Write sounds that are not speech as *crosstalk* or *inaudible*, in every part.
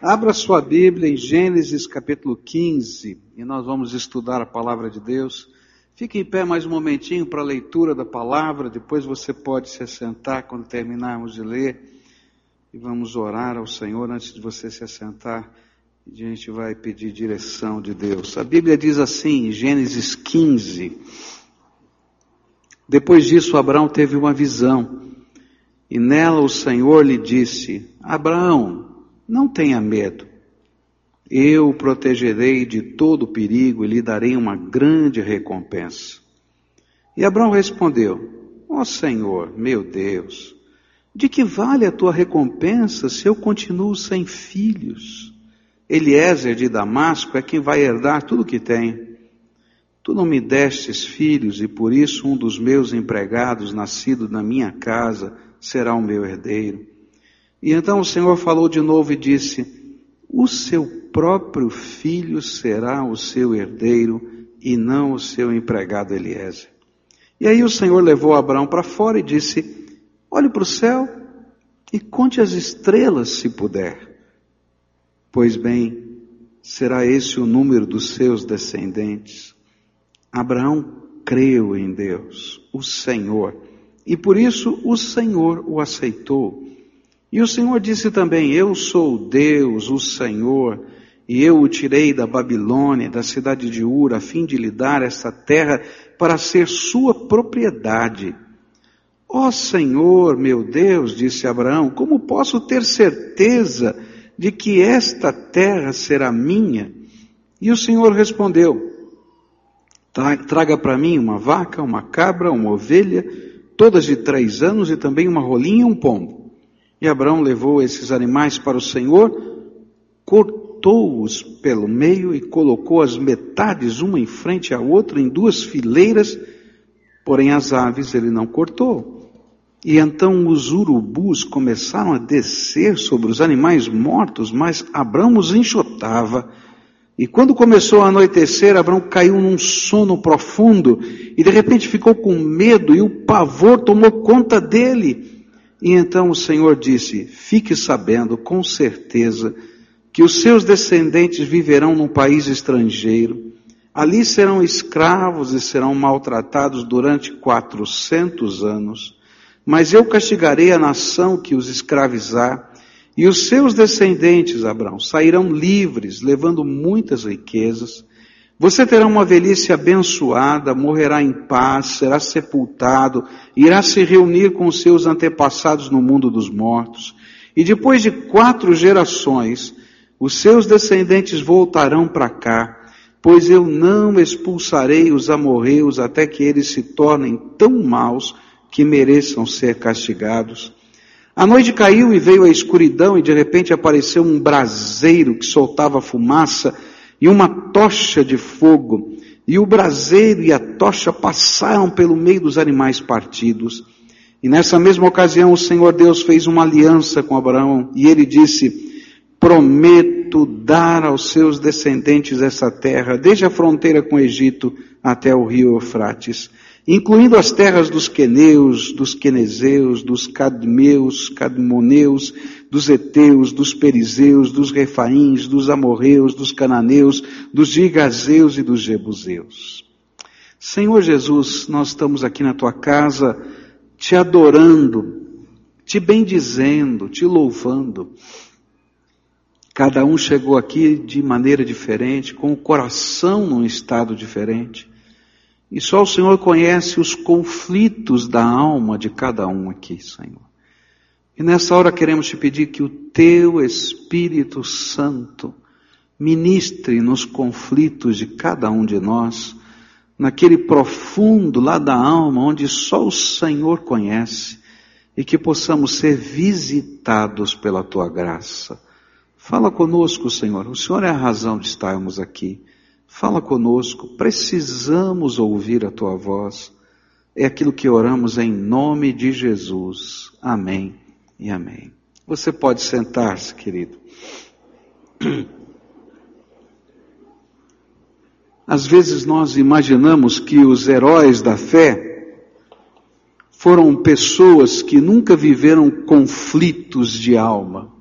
Abra sua Bíblia em Gênesis capítulo 15 e nós vamos estudar a palavra de Deus. Fique em pé mais um momentinho para a leitura da palavra, depois você pode se assentar quando terminarmos de ler e vamos orar ao Senhor antes de você se assentar. A gente vai pedir direção de Deus. A Bíblia diz assim, em Gênesis 15: Depois disso, Abraão teve uma visão e nela o Senhor lhe disse: Abraão, não tenha medo. Eu o protegerei de todo perigo e lhe darei uma grande recompensa. E Abraão respondeu: Ó oh Senhor, meu Deus, de que vale a tua recompensa se eu continuo sem filhos? Eliezer de Damasco é quem vai herdar tudo o que tem. Tu não me destes filhos e por isso um dos meus empregados, nascido na minha casa, será o meu herdeiro. E então o Senhor falou de novo e disse: O seu próprio filho será o seu herdeiro e não o seu empregado Eliezer. E aí o Senhor levou Abraão para fora e disse: Olhe para o céu e conte as estrelas se puder. Pois bem, será esse o número dos seus descendentes. Abraão creu em Deus, o Senhor, e por isso o Senhor o aceitou. E o Senhor disse também: Eu sou Deus, o Senhor, e eu o tirei da Babilônia, da cidade de Ur, a fim de lhe dar esta terra para ser sua propriedade. Ó oh Senhor, meu Deus, disse Abraão, como posso ter certeza de que esta terra será minha? E o Senhor respondeu: Traga para mim uma vaca, uma cabra, uma ovelha, todas de três anos, e também uma rolinha e um pombo. E Abraão levou esses animais para o Senhor, cortou-os pelo meio e colocou as metades uma em frente à outra em duas fileiras, porém as aves ele não cortou. E então os urubus começaram a descer sobre os animais mortos, mas Abraão os enxotava. E quando começou a anoitecer, Abraão caiu num sono profundo e de repente ficou com medo e o pavor tomou conta dele. E então o Senhor disse: Fique sabendo com certeza que os seus descendentes viverão num país estrangeiro. Ali serão escravos e serão maltratados durante quatrocentos anos. Mas eu castigarei a nação que os escravizar, e os seus descendentes, Abraão, sairão livres, levando muitas riquezas. Você terá uma velhice abençoada, morrerá em paz, será sepultado, irá se reunir com seus antepassados no mundo dos mortos. E depois de quatro gerações, os seus descendentes voltarão para cá, pois eu não expulsarei os amorreus até que eles se tornem tão maus que mereçam ser castigados. A noite caiu e veio a escuridão e de repente apareceu um braseiro que soltava fumaça e uma tocha de fogo, e o braseiro e a tocha passaram pelo meio dos animais partidos. E nessa mesma ocasião o Senhor Deus fez uma aliança com Abraão, e ele disse, prometo dar aos seus descendentes essa terra, desde a fronteira com o Egito até o rio Eufrates incluindo as terras dos queneus, dos quenezeus, dos cadmeus, cadmoneus, dos heteus, dos perizeus, dos refaíns, dos amorreus, dos cananeus, dos gigazeus e dos jebuseus. Senhor Jesus, nós estamos aqui na tua casa te adorando, te bendizendo, te louvando. Cada um chegou aqui de maneira diferente, com o coração num estado diferente. E só o Senhor conhece os conflitos da alma de cada um aqui, Senhor. E nessa hora queremos te pedir que o teu Espírito Santo ministre nos conflitos de cada um de nós, naquele profundo lá da alma onde só o Senhor conhece, e que possamos ser visitados pela tua graça. Fala conosco, Senhor. O Senhor é a razão de estarmos aqui. Fala conosco, precisamos ouvir a tua voz. É aquilo que oramos em nome de Jesus. Amém e amém. Você pode sentar-se, querido. Às vezes nós imaginamos que os heróis da fé foram pessoas que nunca viveram conflitos de alma.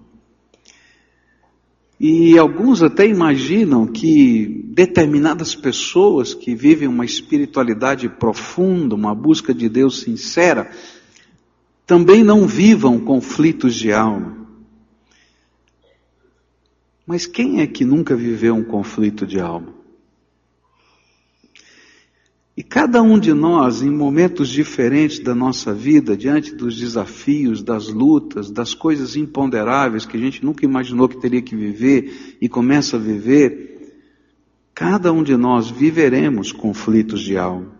E alguns até imaginam que determinadas pessoas que vivem uma espiritualidade profunda, uma busca de Deus sincera, também não vivam conflitos de alma. Mas quem é que nunca viveu um conflito de alma? E cada um de nós, em momentos diferentes da nossa vida, diante dos desafios, das lutas, das coisas imponderáveis que a gente nunca imaginou que teria que viver e começa a viver, cada um de nós viveremos conflitos de alma.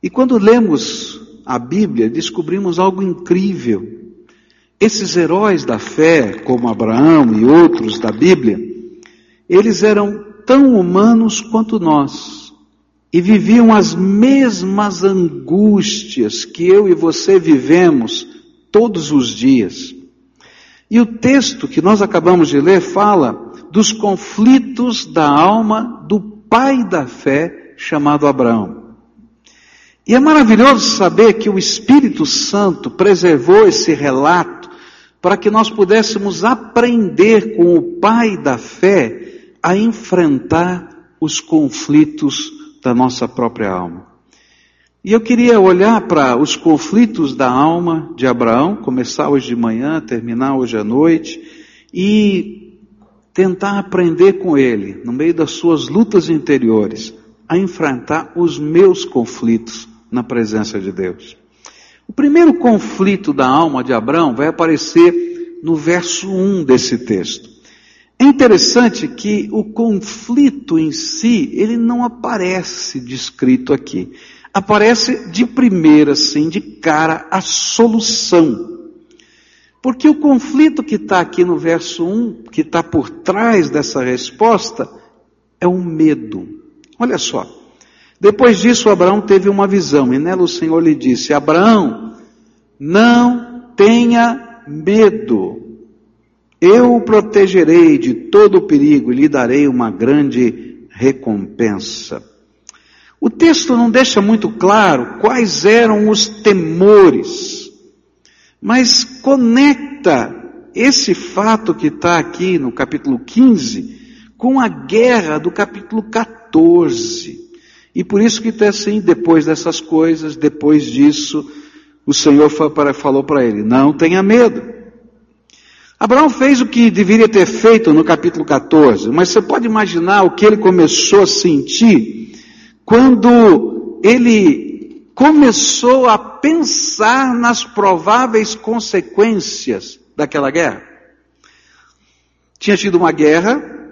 E quando lemos a Bíblia, descobrimos algo incrível. Esses heróis da fé, como Abraão e outros da Bíblia, eles eram tão humanos quanto nós e viviam as mesmas angústias que eu e você vivemos todos os dias. E o texto que nós acabamos de ler fala dos conflitos da alma do pai da fé chamado Abraão. E é maravilhoso saber que o Espírito Santo preservou esse relato para que nós pudéssemos aprender com o pai da fé a enfrentar os conflitos da nossa própria alma. E eu queria olhar para os conflitos da alma de Abraão, começar hoje de manhã, terminar hoje à noite, e tentar aprender com ele, no meio das suas lutas interiores, a enfrentar os meus conflitos na presença de Deus. O primeiro conflito da alma de Abraão vai aparecer no verso 1 desse texto. É interessante que o conflito em si, ele não aparece descrito aqui. Aparece de primeira, assim, de cara, a solução. Porque o conflito que está aqui no verso 1, que está por trás dessa resposta, é o medo. Olha só. Depois disso, Abraão teve uma visão, e nela o Senhor lhe disse: Abraão, não tenha medo. Eu o protegerei de todo o perigo e lhe darei uma grande recompensa. O texto não deixa muito claro quais eram os temores, mas conecta esse fato que está aqui no capítulo 15 com a guerra do capítulo 14. E por isso que está assim, depois dessas coisas, depois disso, o Senhor falou para ele, não tenha medo. Abraão fez o que deveria ter feito no capítulo 14, mas você pode imaginar o que ele começou a sentir quando ele começou a pensar nas prováveis consequências daquela guerra. Tinha tido uma guerra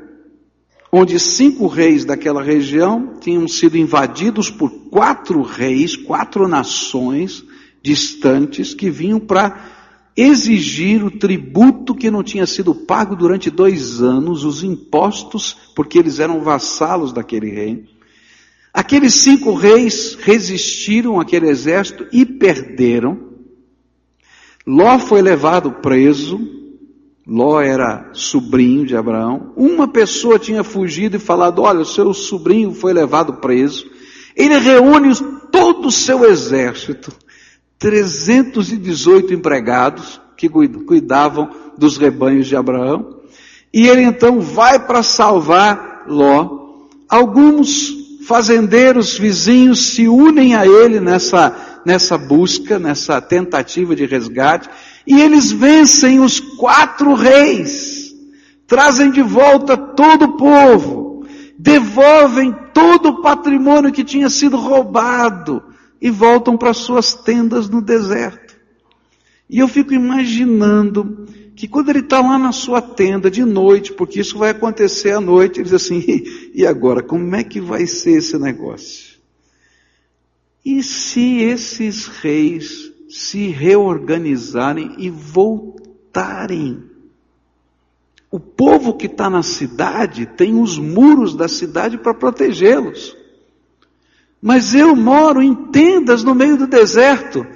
onde cinco reis daquela região tinham sido invadidos por quatro reis, quatro nações distantes que vinham para exigir o tributo que não tinha sido pago durante dois anos, os impostos, porque eles eram vassalos daquele rei. Aqueles cinco reis resistiram àquele exército e perderam. Ló foi levado preso. Ló era sobrinho de Abraão. Uma pessoa tinha fugido e falado: Olha, o seu sobrinho foi levado preso. Ele reúne todo o seu exército 318 empregados que cuidavam dos rebanhos de Abraão. E ele então vai para salvar Ló. Alguns fazendeiros vizinhos se unem a ele nessa, nessa busca, nessa tentativa de resgate. E eles vencem os quatro reis. Trazem de volta todo o povo. Devolvem todo o patrimônio que tinha sido roubado e voltam para suas tendas no deserto. E eu fico imaginando que quando ele está lá na sua tenda de noite, porque isso vai acontecer à noite, ele diz assim: *laughs* e agora, como é que vai ser esse negócio? E se esses reis se reorganizarem e voltarem? O povo que está na cidade tem os muros da cidade para protegê-los. Mas eu moro em tendas no meio do deserto.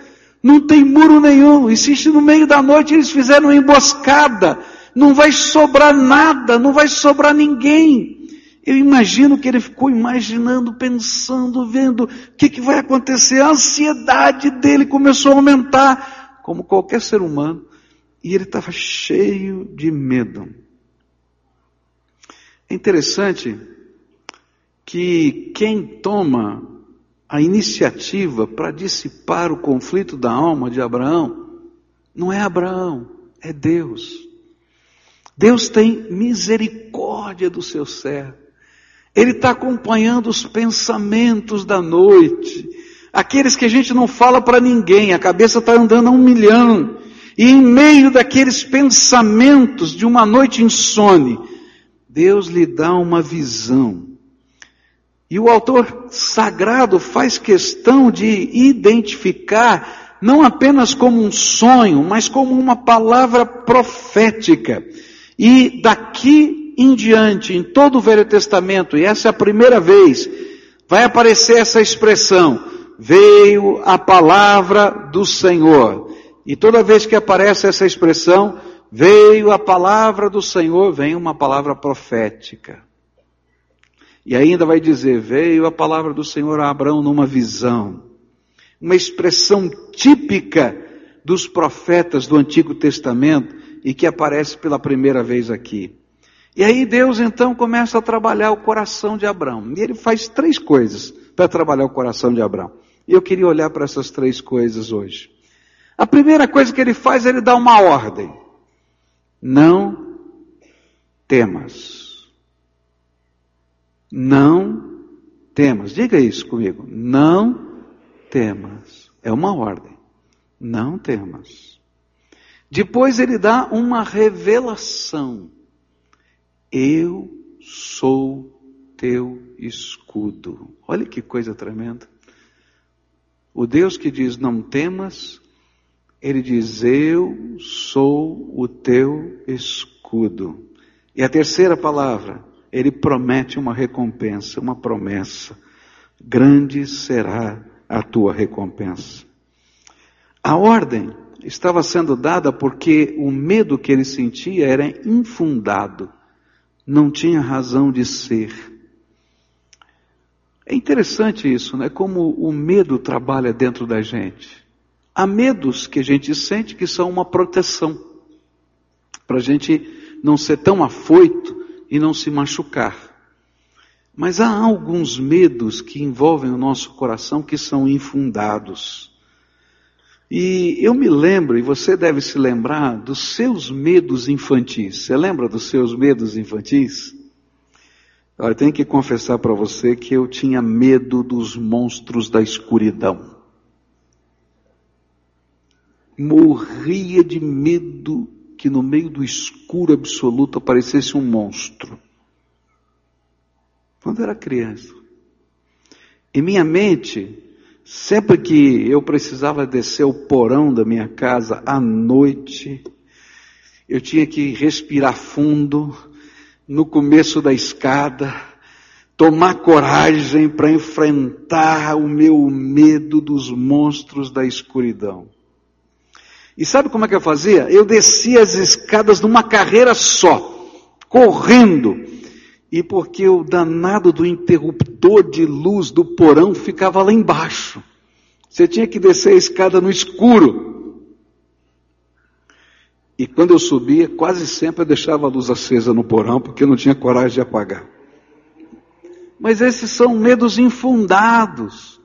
Não tem muro nenhum. E se no meio da noite eles fizeram uma emboscada, não vai sobrar nada, não vai sobrar ninguém. Eu imagino que ele ficou imaginando, pensando, vendo o que, que vai acontecer. A ansiedade dele começou a aumentar, como qualquer ser humano. E ele estava cheio de medo. É interessante que quem toma a iniciativa para dissipar o conflito da alma de Abraão não é Abraão, é Deus. Deus tem misericórdia do seu servo. Ele está acompanhando os pensamentos da noite, aqueles que a gente não fala para ninguém, a cabeça está andando a um milhão. E em meio daqueles pensamentos de uma noite insone, Deus lhe dá uma visão. E o autor sagrado faz questão de identificar não apenas como um sonho, mas como uma palavra profética. E daqui em diante, em todo o Velho Testamento, e essa é a primeira vez, vai aparecer essa expressão, veio a palavra do Senhor. E toda vez que aparece essa expressão, veio a palavra do Senhor, vem uma palavra profética. E ainda vai dizer, veio a palavra do Senhor a Abraão numa visão. Uma expressão típica dos profetas do Antigo Testamento e que aparece pela primeira vez aqui. E aí Deus então começa a trabalhar o coração de Abraão. E ele faz três coisas para trabalhar o coração de Abraão. E eu queria olhar para essas três coisas hoje. A primeira coisa que ele faz, ele dá uma ordem. Não temas. Não temas. Diga isso comigo. Não temas. É uma ordem. Não temas. Depois ele dá uma revelação. Eu sou teu escudo. Olha que coisa tremenda. O Deus que diz não temas, ele diz: Eu sou o teu escudo. E a terceira palavra, ele promete uma recompensa, uma promessa. Grande será a tua recompensa. A ordem estava sendo dada porque o medo que ele sentia era infundado, não tinha razão de ser. É interessante isso, né? Como o medo trabalha dentro da gente. Há medos que a gente sente que são uma proteção, para a gente não ser tão afoito e não se machucar. Mas há alguns medos que envolvem o nosso coração que são infundados. E eu me lembro, e você deve se lembrar, dos seus medos infantis. Você lembra dos seus medos infantis? Eu tenho que confessar para você que eu tinha medo dos monstros da escuridão morria de medo que no meio do escuro absoluto aparecesse um monstro. Quando era criança. Em minha mente, sempre que eu precisava descer o porão da minha casa à noite, eu tinha que respirar fundo no começo da escada, tomar coragem para enfrentar o meu medo dos monstros da escuridão. E sabe como é que eu fazia? Eu descia as escadas numa carreira só, correndo. E porque o danado do interruptor de luz do porão ficava lá embaixo. Você tinha que descer a escada no escuro. E quando eu subia, quase sempre eu deixava a luz acesa no porão, porque eu não tinha coragem de apagar. Mas esses são medos infundados.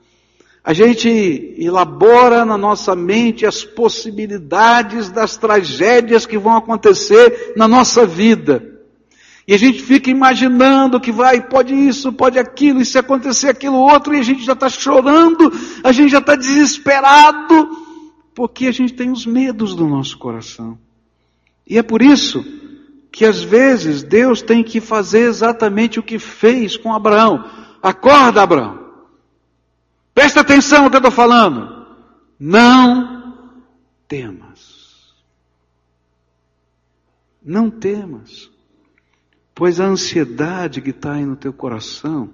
A gente elabora na nossa mente as possibilidades das tragédias que vão acontecer na nossa vida. E a gente fica imaginando que vai, pode isso, pode aquilo, e se acontecer aquilo outro, e a gente já está chorando, a gente já está desesperado, porque a gente tem os medos do nosso coração. E é por isso que às vezes Deus tem que fazer exatamente o que fez com Abraão. Acorda, Abraão. Presta atenção no que eu estou falando. Não temas. Não temas. Pois a ansiedade que está aí no teu coração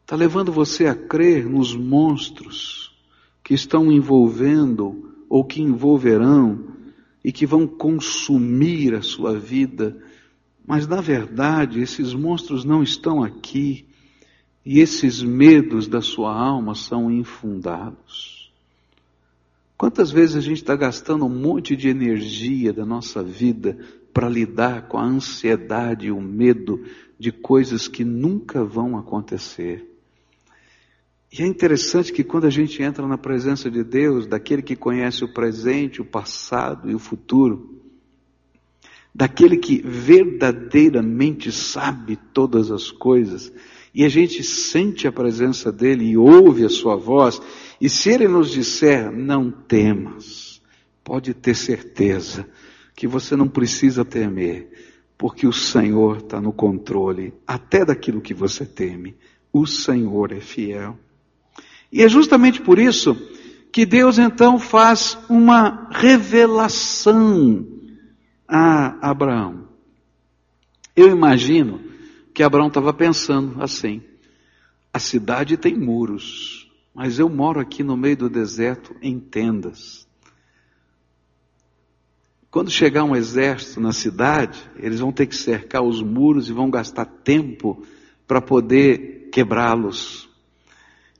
está levando você a crer nos monstros que estão envolvendo ou que envolverão e que vão consumir a sua vida. Mas na verdade, esses monstros não estão aqui. E esses medos da sua alma são infundados. Quantas vezes a gente está gastando um monte de energia da nossa vida para lidar com a ansiedade e o medo de coisas que nunca vão acontecer. E é interessante que quando a gente entra na presença de Deus, daquele que conhece o presente, o passado e o futuro, daquele que verdadeiramente sabe todas as coisas, e a gente sente a presença dele e ouve a sua voz, e se ele nos disser, não temas, pode ter certeza que você não precisa temer, porque o Senhor está no controle até daquilo que você teme. O Senhor é fiel. E é justamente por isso que Deus então faz uma revelação a Abraão. Eu imagino que Abraão estava pensando assim: a cidade tem muros, mas eu moro aqui no meio do deserto em tendas. Quando chegar um exército na cidade, eles vão ter que cercar os muros e vão gastar tempo para poder quebrá-los.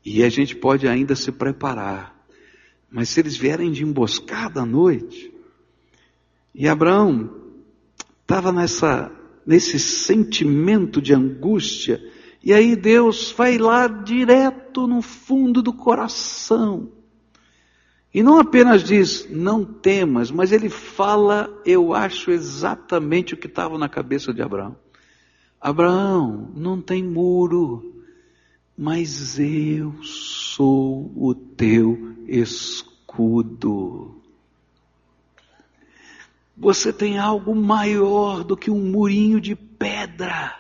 E a gente pode ainda se preparar. Mas se eles vierem de emboscada à noite, e Abraão estava nessa nesse sentimento de angústia, e aí Deus vai lá direto no fundo do coração. E não apenas diz, não temas, mas ele fala, eu acho exatamente o que estava na cabeça de Abraão. Abraão, não tem muro, mas eu sou o teu escudo. Você tem algo maior do que um murinho de pedra,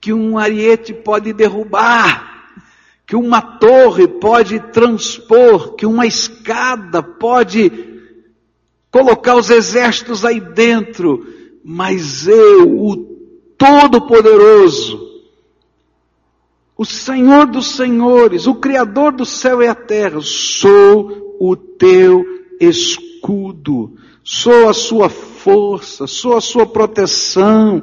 que um ariete pode derrubar, que uma torre pode transpor, que uma escada pode colocar os exércitos aí dentro, mas eu, o Todo-Poderoso, o Senhor dos Senhores, o Criador do céu e a terra, sou o teu escudo, sou a sua força, sou a sua proteção,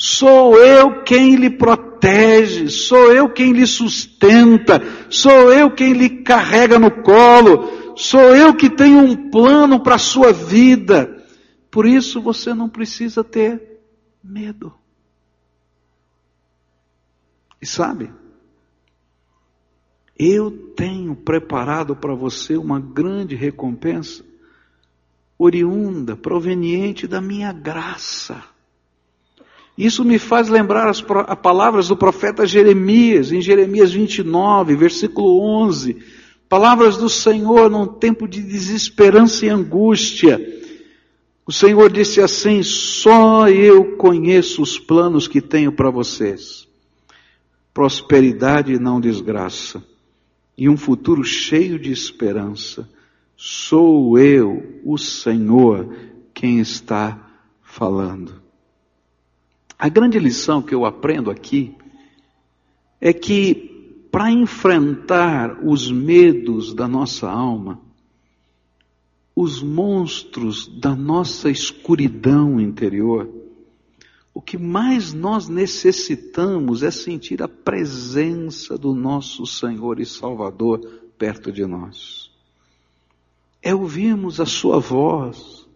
sou eu quem lhe protege, sou eu quem lhe sustenta, sou eu quem lhe carrega no colo, sou eu que tenho um plano para a sua vida. Por isso você não precisa ter medo. E sabe, eu tenho preparado para você uma grande recompensa, oriunda, proveniente da minha graça. Isso me faz lembrar as, as palavras do profeta Jeremias, em Jeremias 29, versículo 11. Palavras do Senhor num tempo de desesperança e angústia. O Senhor disse assim: Só eu conheço os planos que tenho para vocês. Prosperidade e não desgraça e um futuro cheio de esperança. Sou eu, o Senhor, quem está falando. A grande lição que eu aprendo aqui é que para enfrentar os medos da nossa alma, os monstros da nossa escuridão interior, o que mais nós necessitamos é sentir a presença do nosso Senhor e Salvador perto de nós. É ouvirmos a Sua voz,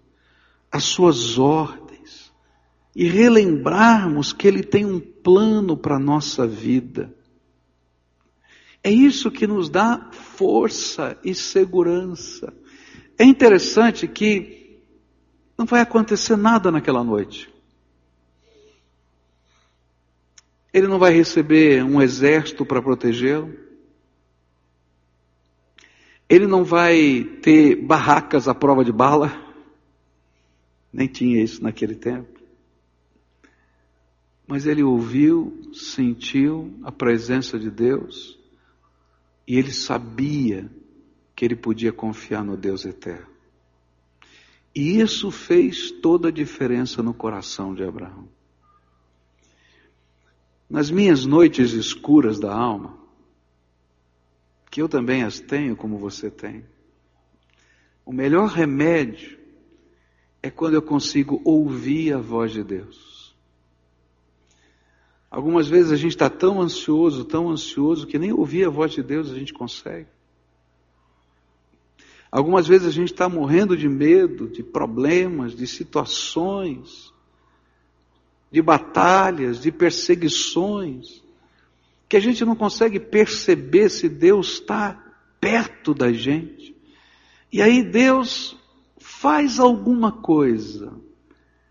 as Suas ordens e relembrarmos que Ele tem um plano para a nossa vida. É isso que nos dá força e segurança. É interessante que não vai acontecer nada naquela noite. Ele não vai receber um exército para protegê-lo. Ele não vai ter barracas à prova de bala. Nem tinha isso naquele tempo. Mas ele ouviu, sentiu a presença de Deus e ele sabia que ele podia confiar no Deus eterno. E isso fez toda a diferença no coração de Abraão. Nas minhas noites escuras da alma, que eu também as tenho como você tem, o melhor remédio é quando eu consigo ouvir a voz de Deus. Algumas vezes a gente está tão ansioso, tão ansioso, que nem ouvir a voz de Deus a gente consegue. Algumas vezes a gente está morrendo de medo, de problemas, de situações, de batalhas, de perseguições, que a gente não consegue perceber se Deus está perto da gente. E aí Deus faz alguma coisa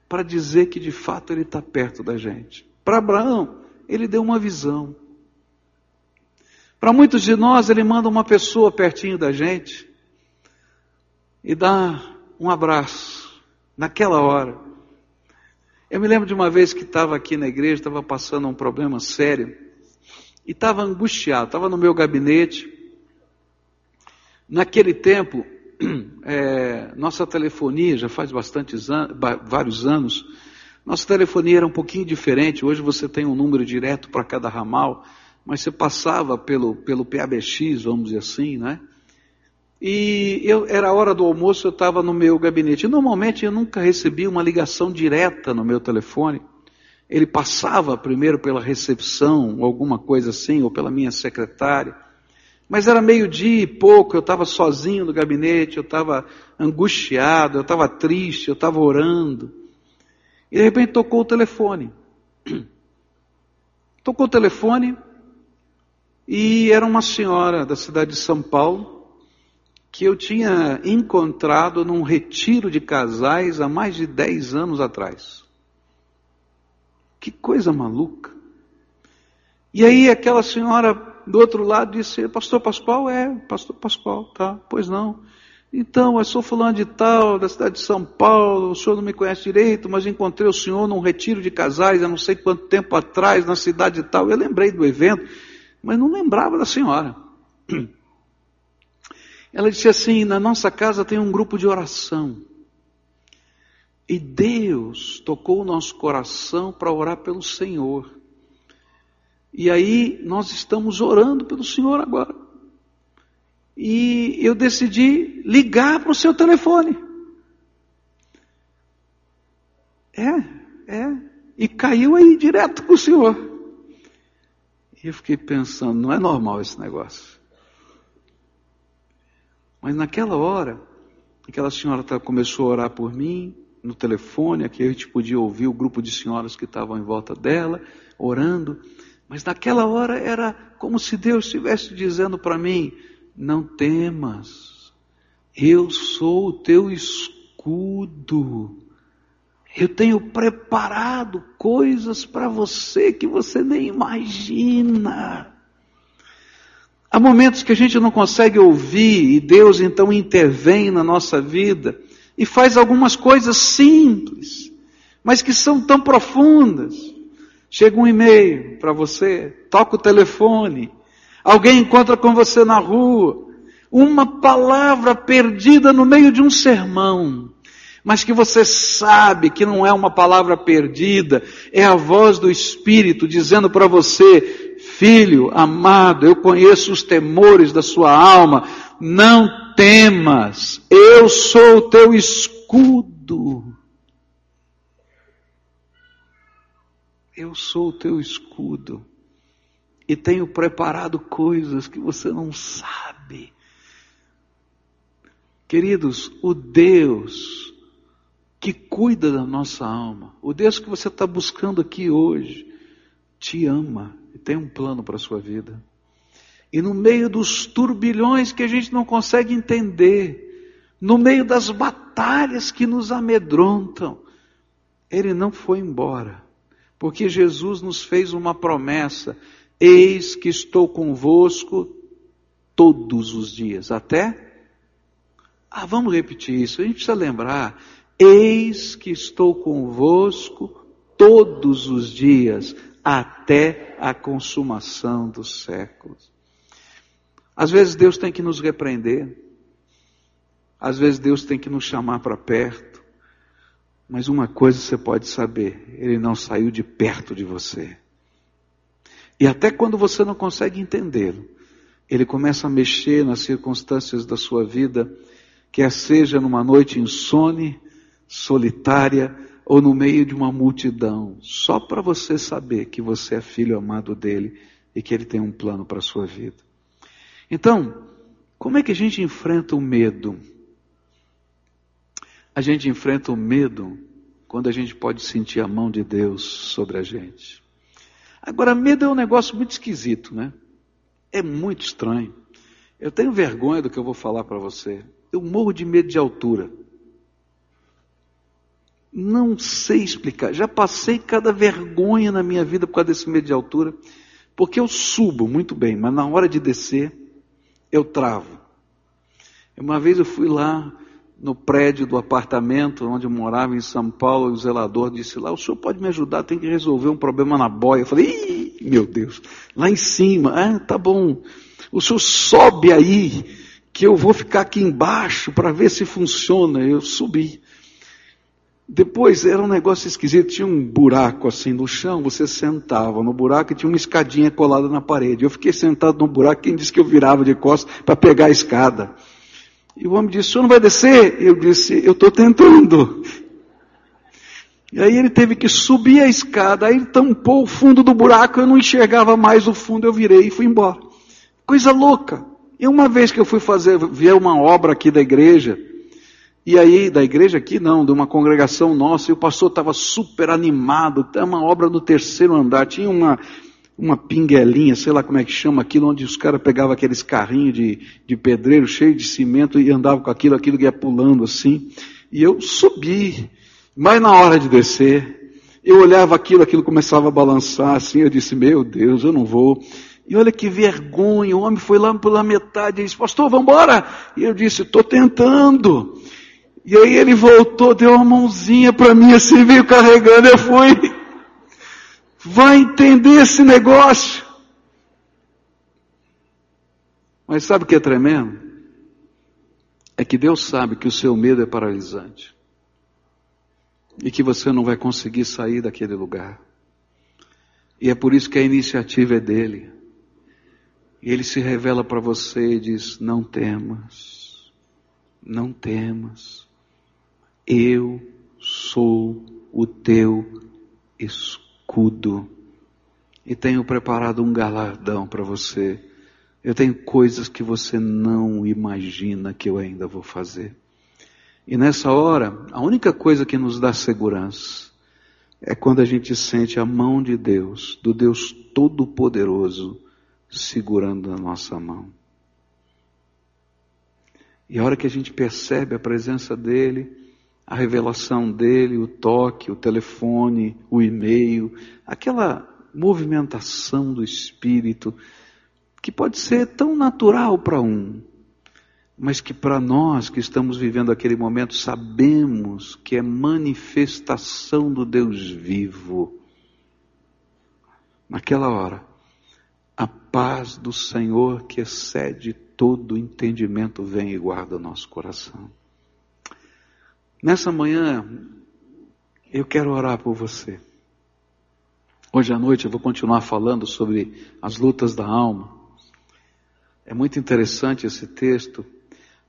para dizer que de fato Ele está perto da gente. Para Abraão, Ele deu uma visão. Para muitos de nós, Ele manda uma pessoa pertinho da gente e dá um abraço naquela hora. Eu me lembro de uma vez que estava aqui na igreja, estava passando um problema sério e estava angustiado, estava no meu gabinete. Naquele tempo, é, *clears throat* nossa telefonia, já faz bastantes an vários anos, nossa telefonia era um pouquinho diferente. Hoje você tem um número direto para cada ramal, mas você passava pelo, pelo PABX, vamos dizer assim, né? E eu, era a hora do almoço, eu estava no meu gabinete. Normalmente eu nunca recebia uma ligação direta no meu telefone. Ele passava primeiro pela recepção, alguma coisa assim, ou pela minha secretária. Mas era meio-dia e pouco, eu estava sozinho no gabinete, eu estava angustiado, eu estava triste, eu estava orando. E de repente tocou o telefone. *clears throat* Tocou o telefone e era uma senhora da cidade de São Paulo que eu tinha encontrado num retiro de casais há mais de 10 anos atrás. Que coisa maluca. E aí aquela senhora do outro lado disse, pastor Pascoal? É, pastor Pascoal, tá, pois não. Então, eu sou fulano de tal, da cidade de São Paulo, o senhor não me conhece direito, mas encontrei o senhor num retiro de casais há não sei quanto tempo atrás, na cidade de tal. Eu lembrei do evento, mas não lembrava da senhora. *clears throat* Ela disse assim: na nossa casa tem um grupo de oração. E Deus tocou o nosso coração para orar pelo Senhor. E aí nós estamos orando pelo Senhor agora. E eu decidi ligar para o seu telefone. É, é. E caiu aí direto para o Senhor. E eu fiquei pensando, não é normal esse negócio. Mas naquela hora, aquela senhora começou a orar por mim, no telefone, aqui a gente podia ouvir o grupo de senhoras que estavam em volta dela, orando. Mas naquela hora era como se Deus estivesse dizendo para mim: não temas, eu sou o teu escudo. Eu tenho preparado coisas para você que você nem imagina. Há momentos que a gente não consegue ouvir e Deus então intervém na nossa vida e faz algumas coisas simples, mas que são tão profundas. Chega um e-mail para você, toca o telefone, alguém encontra com você na rua, uma palavra perdida no meio de um sermão, mas que você sabe que não é uma palavra perdida, é a voz do Espírito dizendo para você, filho amado, eu conheço os temores da sua alma, não temas, eu sou o teu escudo. Eu sou o teu escudo e tenho preparado coisas que você não sabe. Queridos, o Deus que cuida da nossa alma, o Deus que você está buscando aqui hoje, te ama e tem um plano para a sua vida. E no meio dos turbilhões que a gente não consegue entender, no meio das batalhas que nos amedrontam, Ele não foi embora porque Jesus nos fez uma promessa: eis que estou convosco todos os dias, até. Ah, vamos repetir isso, a gente precisa lembrar: eis que estou convosco todos os dias, até a consumação dos séculos. Às vezes Deus tem que nos repreender, às vezes Deus tem que nos chamar para perto, mas uma coisa você pode saber: ele não saiu de perto de você. E até quando você não consegue entendê-lo, ele começa a mexer nas circunstâncias da sua vida, quer seja numa noite insone, solitária ou no meio de uma multidão, só para você saber que você é filho amado dele e que ele tem um plano para a sua vida. Então, como é que a gente enfrenta o medo? A gente enfrenta o medo quando a gente pode sentir a mão de Deus sobre a gente. Agora, medo é um negócio muito esquisito, né? É muito estranho. Eu tenho vergonha do que eu vou falar para você. Eu morro de medo de altura. Não sei explicar. Já passei cada vergonha na minha vida por causa desse medo de altura. Porque eu subo muito bem, mas na hora de descer, eu travo. Uma vez eu fui lá no prédio do apartamento onde eu morava em São Paulo, o zelador disse lá, o senhor pode me ajudar, tem que resolver um problema na boia. Eu falei, Ih, meu Deus, lá em cima, ah, tá bom. O senhor sobe aí, que eu vou ficar aqui embaixo para ver se funciona. Eu subi. Depois era um negócio esquisito, tinha um buraco assim no chão, você sentava no buraco e tinha uma escadinha colada na parede. Eu fiquei sentado no buraco, quem disse que eu virava de costas para pegar a escada. E o homem disse, o senhor não vai descer? Eu disse, eu estou tentando. E aí ele teve que subir a escada, aí ele tampou o fundo do buraco, eu não enxergava mais o fundo, eu virei e fui embora. Coisa louca. E uma vez que eu fui fazer, ver uma obra aqui da igreja, e aí, da igreja aqui não, de uma congregação nossa, e o pastor estava super animado, tem uma obra no terceiro andar, tinha uma, uma pinguelinha, sei lá como é que chama aquilo, onde os caras pegavam aqueles carrinhos de, de pedreiro cheio de cimento e andavam com aquilo, aquilo que ia pulando assim. E eu subi, mas na hora de descer, eu olhava aquilo, aquilo começava a balançar assim, eu disse, meu Deus, eu não vou. E olha que vergonha, o homem foi lá pela metade e disse, pastor, vamos embora. E eu disse, estou tentando. E aí ele voltou, deu uma mãozinha para mim assim, veio carregando, eu fui. Vai entender esse negócio. Mas sabe o que é tremendo? É que Deus sabe que o seu medo é paralisante. E que você não vai conseguir sair daquele lugar. E é por isso que a iniciativa é dele. E ele se revela para você e diz: Não temas, não temas. Eu sou o teu escudo e tenho preparado um galardão para você. Eu tenho coisas que você não imagina que eu ainda vou fazer. E nessa hora, a única coisa que nos dá segurança é quando a gente sente a mão de Deus, do Deus Todo-Poderoso, segurando na nossa mão. E a hora que a gente percebe a presença dEle, a revelação dele, o toque, o telefone, o e-mail, aquela movimentação do espírito que pode ser tão natural para um, mas que para nós que estamos vivendo aquele momento sabemos que é manifestação do Deus vivo. Naquela hora, a paz do Senhor que excede todo entendimento vem e guarda o nosso coração. Nessa manhã, eu quero orar por você. Hoje à noite eu vou continuar falando sobre as lutas da alma. É muito interessante esse texto,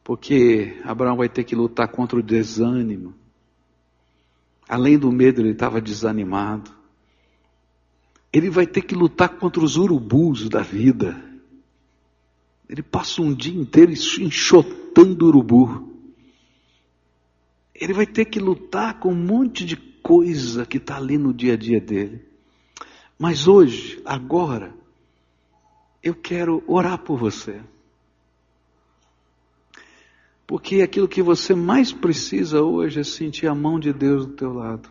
porque Abraão vai ter que lutar contra o desânimo. Além do medo, ele estava desanimado. Ele vai ter que lutar contra os urubus da vida. Ele passa um dia inteiro enxotando urubu ele vai ter que lutar com um monte de coisa que está ali no dia a dia dele. Mas hoje, agora, eu quero orar por você. Porque aquilo que você mais precisa hoje é sentir a mão de Deus do teu lado.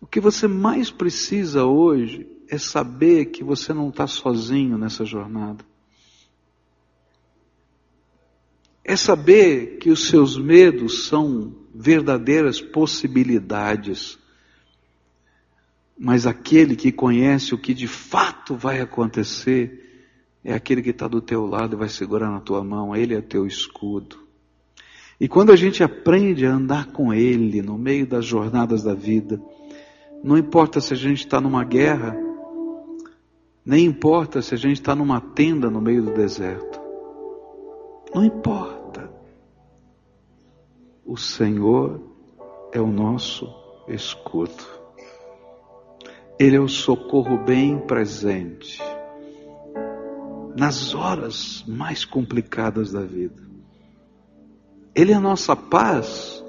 O que você mais precisa hoje é saber que você não está sozinho nessa jornada. É saber que os seus medos são verdadeiras possibilidades. Mas aquele que conhece o que de fato vai acontecer é aquele que está do teu lado e vai segurar na tua mão, ele é teu escudo. E quando a gente aprende a andar com ele no meio das jornadas da vida, não importa se a gente está numa guerra, nem importa se a gente está numa tenda no meio do deserto. Não importa. O Senhor é o nosso escudo. Ele é o socorro bem presente nas horas mais complicadas da vida. Ele é a nossa paz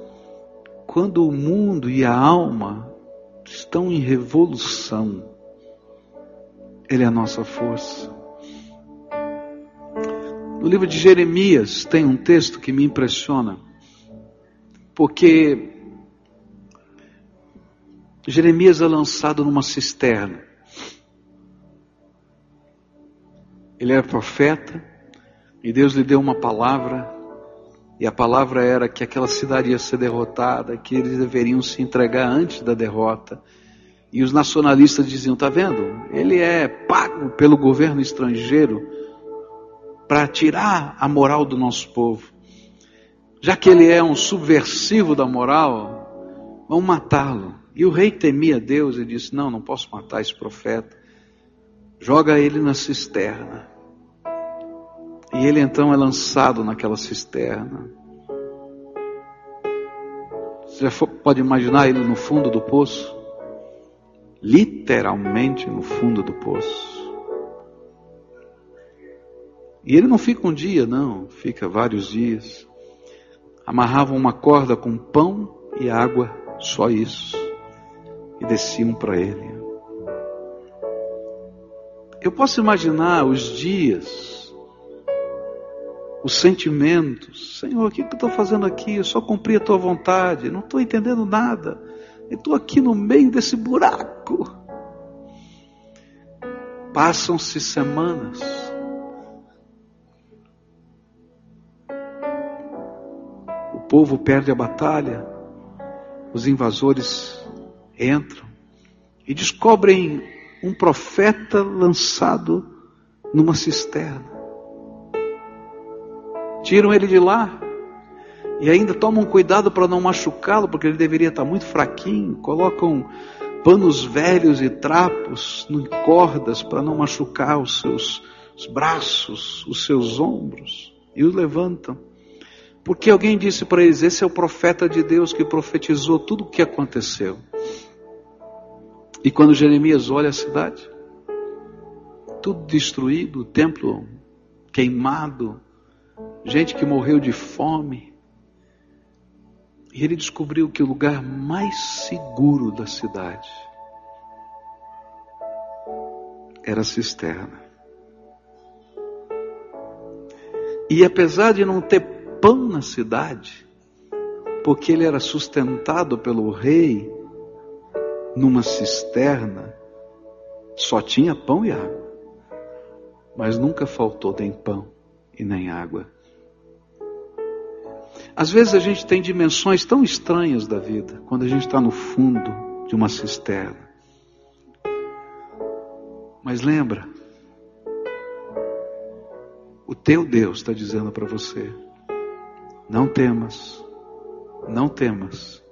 quando o mundo e a alma estão em revolução. Ele é a nossa força. No livro de Jeremias tem um texto que me impressiona, porque Jeremias é lançado numa cisterna. Ele era profeta e Deus lhe deu uma palavra, e a palavra era que aquela cidade ia ser derrotada, que eles deveriam se entregar antes da derrota. E os nacionalistas diziam: tá vendo? Ele é pago pelo governo estrangeiro para tirar a moral do nosso povo. Já que ele é um subversivo da moral, vamos matá-lo. E o rei temia Deus e disse: Não, não posso matar esse profeta. Joga ele na cisterna. E ele então é lançado naquela cisterna. Você já pode imaginar ele no fundo do poço? Literalmente no fundo do poço. E ele não fica um dia, não, fica vários dias. Amarravam uma corda com pão e água, só isso e desciam para ele. Eu posso imaginar os dias, os sentimentos. Senhor, o que eu estou fazendo aqui? Eu só cumpri a tua vontade, não estou entendendo nada. Eu estou aqui no meio desse buraco. Passam-se semanas. Povo perde a batalha, os invasores entram e descobrem um profeta lançado numa cisterna. Tiram ele de lá e ainda tomam cuidado para não machucá-lo, porque ele deveria estar muito fraquinho. Colocam panos velhos e trapos em cordas para não machucar os seus os braços, os seus ombros e o levantam. Porque alguém disse para eles: Esse é o profeta de Deus que profetizou tudo o que aconteceu. E quando Jeremias olha a cidade, tudo destruído, o templo queimado, gente que morreu de fome, e ele descobriu que o lugar mais seguro da cidade era a cisterna. E apesar de não ter pão na cidade, porque ele era sustentado pelo rei numa cisterna, só tinha pão e água. Mas nunca faltou nem pão e nem água. Às vezes a gente tem dimensões tão estranhas da vida, quando a gente está no fundo de uma cisterna. Mas lembra, o teu Deus está dizendo para você: não temas, não temas,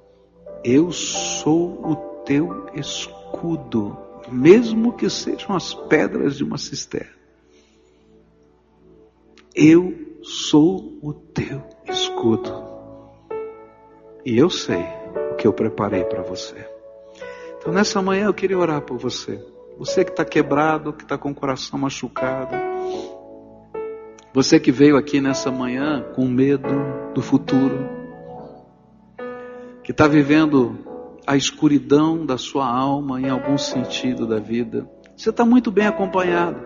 eu sou o teu escudo, mesmo que sejam as pedras de uma cisterna. Eu sou o teu escudo. E eu sei o que eu preparei para você. Então nessa manhã eu queria orar por você. Você que está quebrado, que está com o coração machucado. Você que veio aqui nessa manhã com medo do futuro. Que está vivendo a escuridão da sua alma em algum sentido da vida. Você está muito bem acompanhado.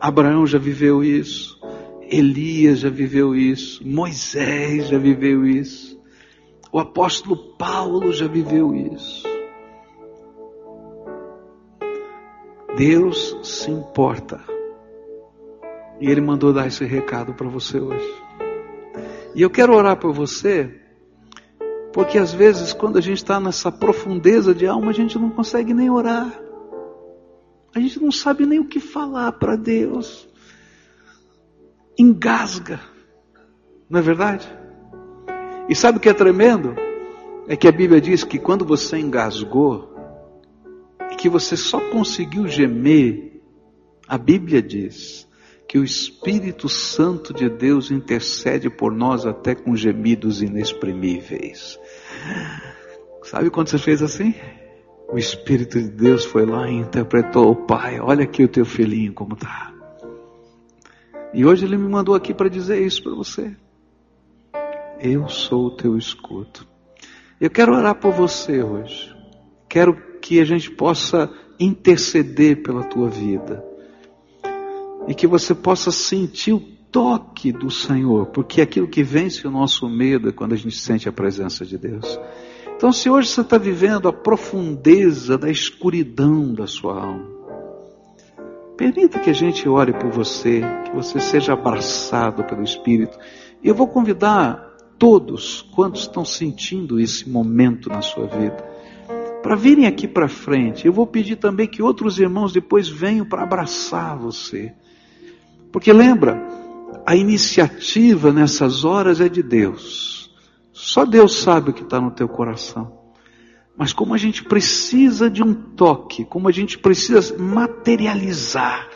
Abraão já viveu isso, Elias já viveu isso, Moisés já viveu isso, o apóstolo Paulo já viveu isso. Deus se importa. E Ele mandou dar esse recado para você hoje. E eu quero orar por você porque às vezes, quando a gente está nessa profundeza de alma, a gente não consegue nem orar. A gente não sabe nem o que falar para Deus. Engasga. Não é verdade? E sabe o que é tremendo? É que a Bíblia diz que quando você engasgou, e que você só conseguiu gemer, a Bíblia diz que o Espírito Santo de Deus intercede por nós até com gemidos inexprimíveis. Sabe quando você fez assim? O Espírito de Deus foi lá e interpretou, Pai, olha aqui o teu filhinho como está. E hoje ele me mandou aqui para dizer isso para você. Eu sou o teu escudo. Eu quero orar por você hoje. Quero que a gente possa interceder pela tua vida. E que você possa sentir o toque do Senhor, porque aquilo que vence o nosso medo é quando a gente sente a presença de Deus. Então, se hoje você está vivendo a profundeza da escuridão da sua alma, permita que a gente ore por você, que você seja abraçado pelo Espírito. E eu vou convidar todos quantos estão sentindo esse momento na sua vida, para virem aqui para frente. Eu vou pedir também que outros irmãos depois venham para abraçar você. Porque lembra, a iniciativa nessas horas é de Deus. Só Deus sabe o que está no teu coração. Mas como a gente precisa de um toque, como a gente precisa materializar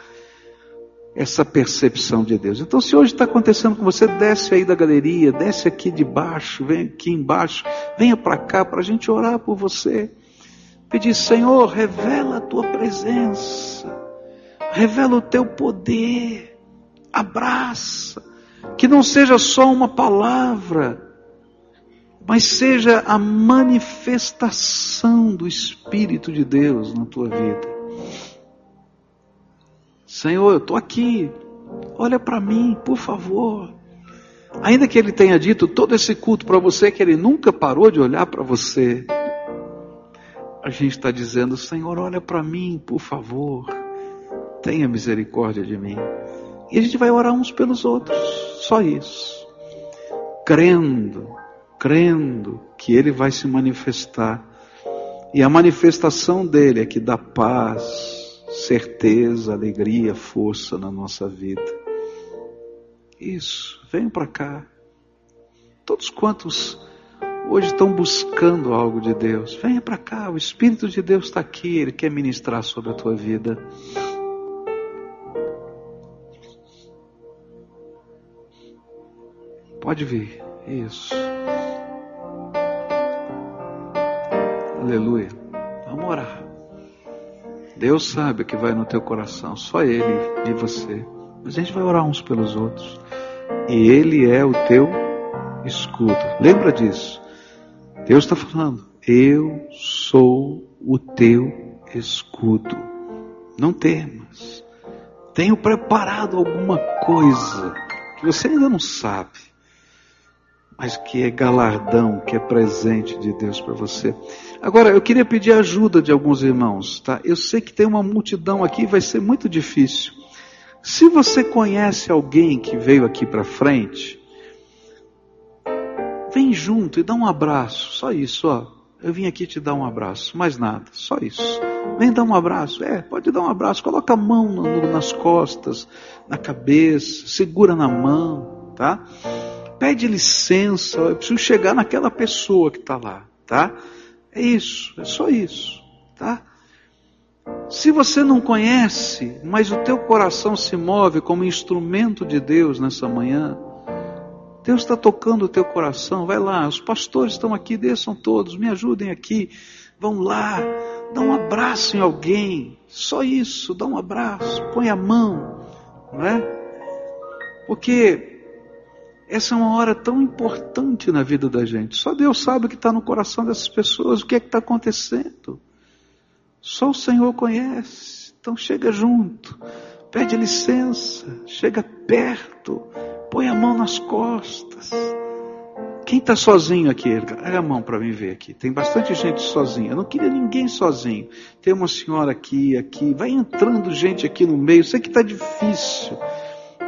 essa percepção de Deus. Então, se hoje está acontecendo com você, desce aí da galeria, desce aqui de baixo, vem aqui embaixo, venha para cá para a gente orar por você. Pedir, Senhor, revela a tua presença, revela o teu poder abraça, que não seja só uma palavra, mas seja a manifestação do Espírito de Deus na tua vida. Senhor, eu estou aqui, olha para mim, por favor. Ainda que ele tenha dito todo esse culto para você, que ele nunca parou de olhar para você, a gente está dizendo: Senhor, olha para mim, por favor, tenha misericórdia de mim. E a gente vai orar uns pelos outros, só isso. Crendo, crendo que Ele vai se manifestar. E a manifestação dele é que dá paz, certeza, alegria, força na nossa vida. Isso, venham para cá. Todos quantos hoje estão buscando algo de Deus, venha para cá. O Espírito de Deus está aqui, Ele quer ministrar sobre a tua vida. Pode vir. Isso. Aleluia. Vamos orar. Deus sabe o que vai no teu coração, só Ele e você. Mas a gente vai orar uns pelos outros. E Ele é o teu escudo. Lembra disso? Deus está falando. Eu sou o teu escudo. Não temas. Tenho preparado alguma coisa que você ainda não sabe mas que é galardão, que é presente de Deus para você. Agora, eu queria pedir ajuda de alguns irmãos, tá? Eu sei que tem uma multidão aqui, vai ser muito difícil. Se você conhece alguém que veio aqui para frente, vem junto e dá um abraço, só isso, ó. Eu vim aqui te dar um abraço, mais nada, só isso. Vem dar um abraço, é, pode dar um abraço, coloca a mão no, nas costas, na cabeça, segura na mão, tá? Pede licença, eu preciso chegar naquela pessoa que está lá, tá? É isso, é só isso, tá? Se você não conhece, mas o teu coração se move como instrumento de Deus nessa manhã, Deus está tocando o teu coração, vai lá, os pastores estão aqui, desçam todos, me ajudem aqui, vão lá, dá um abraço em alguém, só isso, dá um abraço, põe a mão, não é? Porque essa é uma hora tão importante na vida da gente. Só Deus sabe o que está no coração dessas pessoas, o que é que está acontecendo. Só o Senhor conhece. Então chega junto, pede licença, chega perto, põe a mão nas costas. Quem está sozinho aqui? Erga a mão para mim ver aqui. Tem bastante gente sozinha. Eu não queria ninguém sozinho. Tem uma senhora aqui, aqui. Vai entrando gente aqui no meio. Sei que está difícil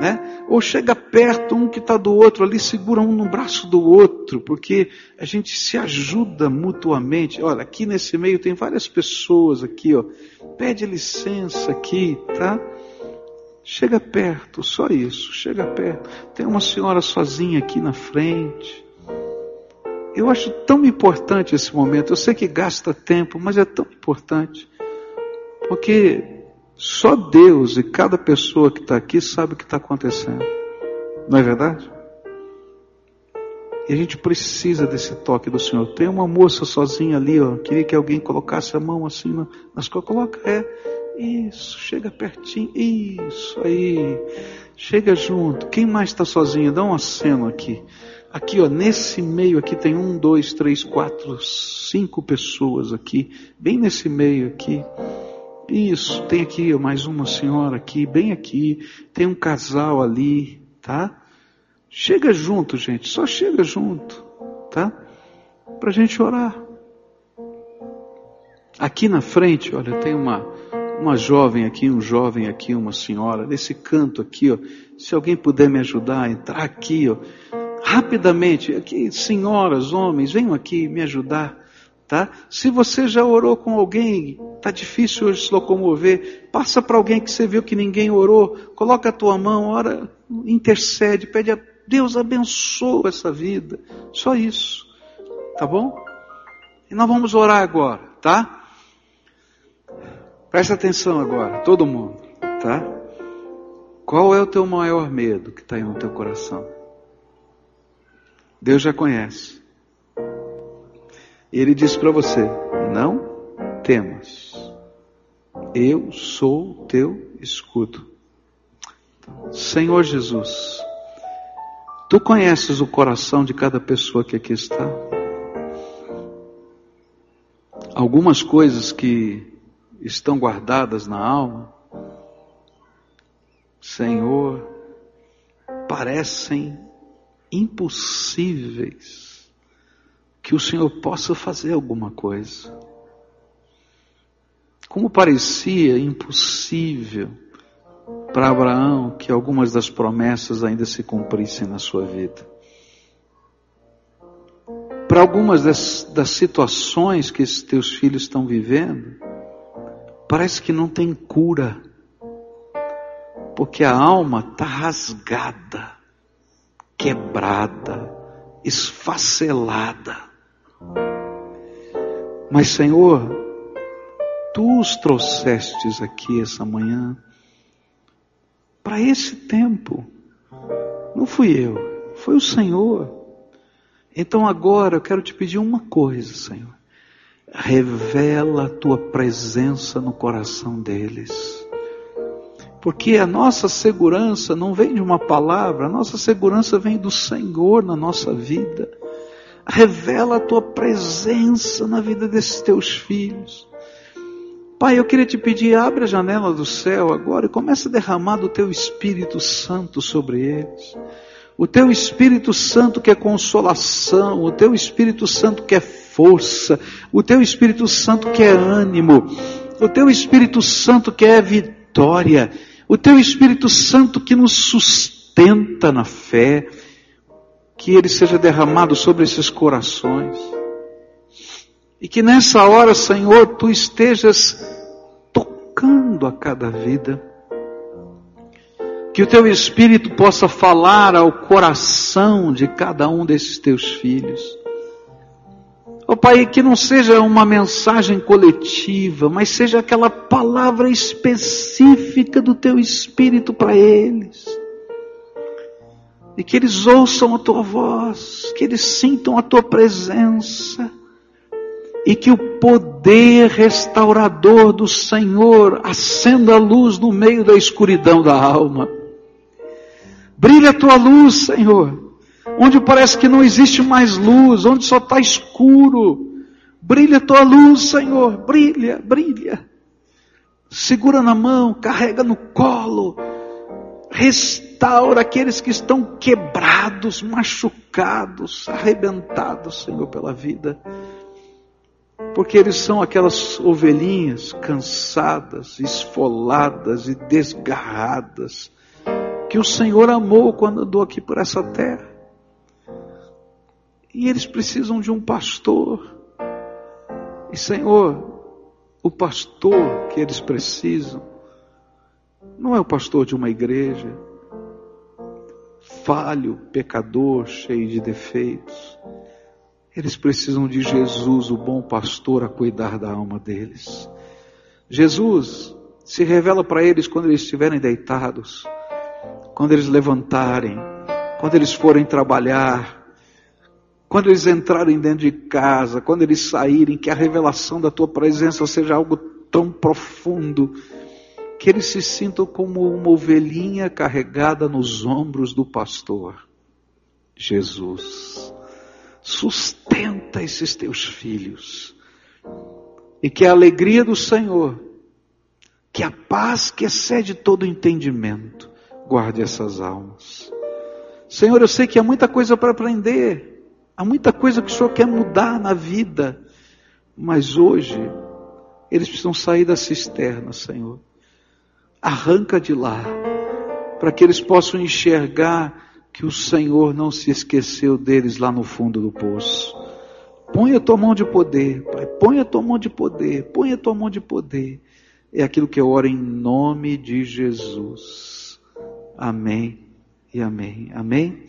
né? Ou chega perto um que está do outro ali, segura um no braço do outro, porque a gente se ajuda mutuamente. Olha, aqui nesse meio tem várias pessoas aqui, ó. Pede licença aqui, tá? Chega perto, só isso, chega perto. Tem uma senhora sozinha aqui na frente. Eu acho tão importante esse momento. Eu sei que gasta tempo, mas é tão importante. Porque só Deus e cada pessoa que está aqui sabe o que está acontecendo. Não é verdade? E a gente precisa desse toque do Senhor. Tem uma moça sozinha ali, ó. Queria que alguém colocasse a mão assim nas costas. Coloca, é. Isso, chega pertinho. Isso aí. Chega junto. Quem mais está sozinho? Dá um aceno aqui. Aqui, ó, nesse meio aqui tem um, dois, três, quatro, cinco pessoas aqui, bem nesse meio aqui. Isso, tem aqui mais uma senhora aqui, bem aqui, tem um casal ali, tá? Chega junto, gente, só chega junto, tá? Para a gente orar. Aqui na frente, olha, tem uma, uma jovem aqui, um jovem aqui, uma senhora, nesse canto aqui, ó. Se alguém puder me ajudar a entrar aqui, ó, rapidamente, aqui, senhoras, homens, venham aqui me ajudar, tá? Se você já orou com alguém, tá difícil hoje se locomover, passa para alguém que você viu que ninguém orou, coloca a tua mão, ora, intercede, pede a Deus abençoa essa vida. Só isso. Tá bom? E nós vamos orar agora, tá? Presta atenção agora, todo mundo, tá? Qual é o teu maior medo que está aí no teu coração? Deus já conhece. Ele diz para você: não temas, eu sou teu escudo. Senhor Jesus, tu conheces o coração de cada pessoa que aqui está. Algumas coisas que estão guardadas na alma, Senhor, parecem impossíveis que o Senhor possa fazer alguma coisa. Como parecia impossível para Abraão que algumas das promessas ainda se cumprissem na sua vida. Para algumas das, das situações que esses teus filhos estão vivendo, parece que não tem cura, porque a alma está rasgada, quebrada, esfacelada. Mas, Senhor, tu os trouxestes aqui essa manhã para esse tempo. Não fui eu, foi o Senhor. Então agora eu quero te pedir uma coisa, Senhor revela a tua presença no coração deles. Porque a nossa segurança não vem de uma palavra, a nossa segurança vem do Senhor na nossa vida. Revela a tua presença na vida desses teus filhos. Pai, eu queria te pedir, abre a janela do céu agora e comece a derramar do teu Espírito Santo sobre eles. O teu Espírito Santo que é consolação, o teu Espírito Santo que é força, o teu Espírito Santo que é ânimo, o teu Espírito Santo que é vitória, o teu Espírito Santo que nos sustenta na fé, que ele seja derramado sobre esses corações. E que nessa hora, Senhor, tu estejas tocando a cada vida. Que o teu Espírito possa falar ao coração de cada um desses teus filhos. Oh Pai, que não seja uma mensagem coletiva, mas seja aquela palavra específica do Teu Espírito para eles. E que eles ouçam a Tua voz, que eles sintam a Tua presença. E que o poder restaurador do Senhor acenda a luz no meio da escuridão da alma. Brilha a Tua luz, Senhor onde parece que não existe mais luz, onde só está escuro. Brilha a tua luz, Senhor, brilha, brilha. Segura na mão, carrega no colo, restaura aqueles que estão quebrados, machucados, arrebentados, Senhor, pela vida. Porque eles são aquelas ovelhinhas cansadas, esfoladas e desgarradas, que o Senhor amou quando andou aqui por essa terra. E eles precisam de um pastor. E Senhor, o pastor que eles precisam não é o pastor de uma igreja, falho, pecador, cheio de defeitos. Eles precisam de Jesus, o bom pastor, a cuidar da alma deles. Jesus se revela para eles quando eles estiverem deitados, quando eles levantarem, quando eles forem trabalhar, quando eles entrarem dentro de casa, quando eles saírem, que a revelação da tua presença seja algo tão profundo, que eles se sintam como uma ovelhinha carregada nos ombros do pastor. Jesus. Sustenta esses teus filhos. E que a alegria do Senhor, que a paz que excede todo entendimento, guarde essas almas. Senhor, eu sei que há muita coisa para aprender, há muita coisa que o Senhor quer mudar na vida, mas hoje eles precisam sair da cisterna, Senhor. Arranca de lá, para que eles possam enxergar que o Senhor não se esqueceu deles lá no fundo do poço. Põe a tua mão de poder, Pai. Põe a tua mão de poder. Põe a tua mão de poder. É aquilo que eu oro em nome de Jesus. Amém e amém. Amém.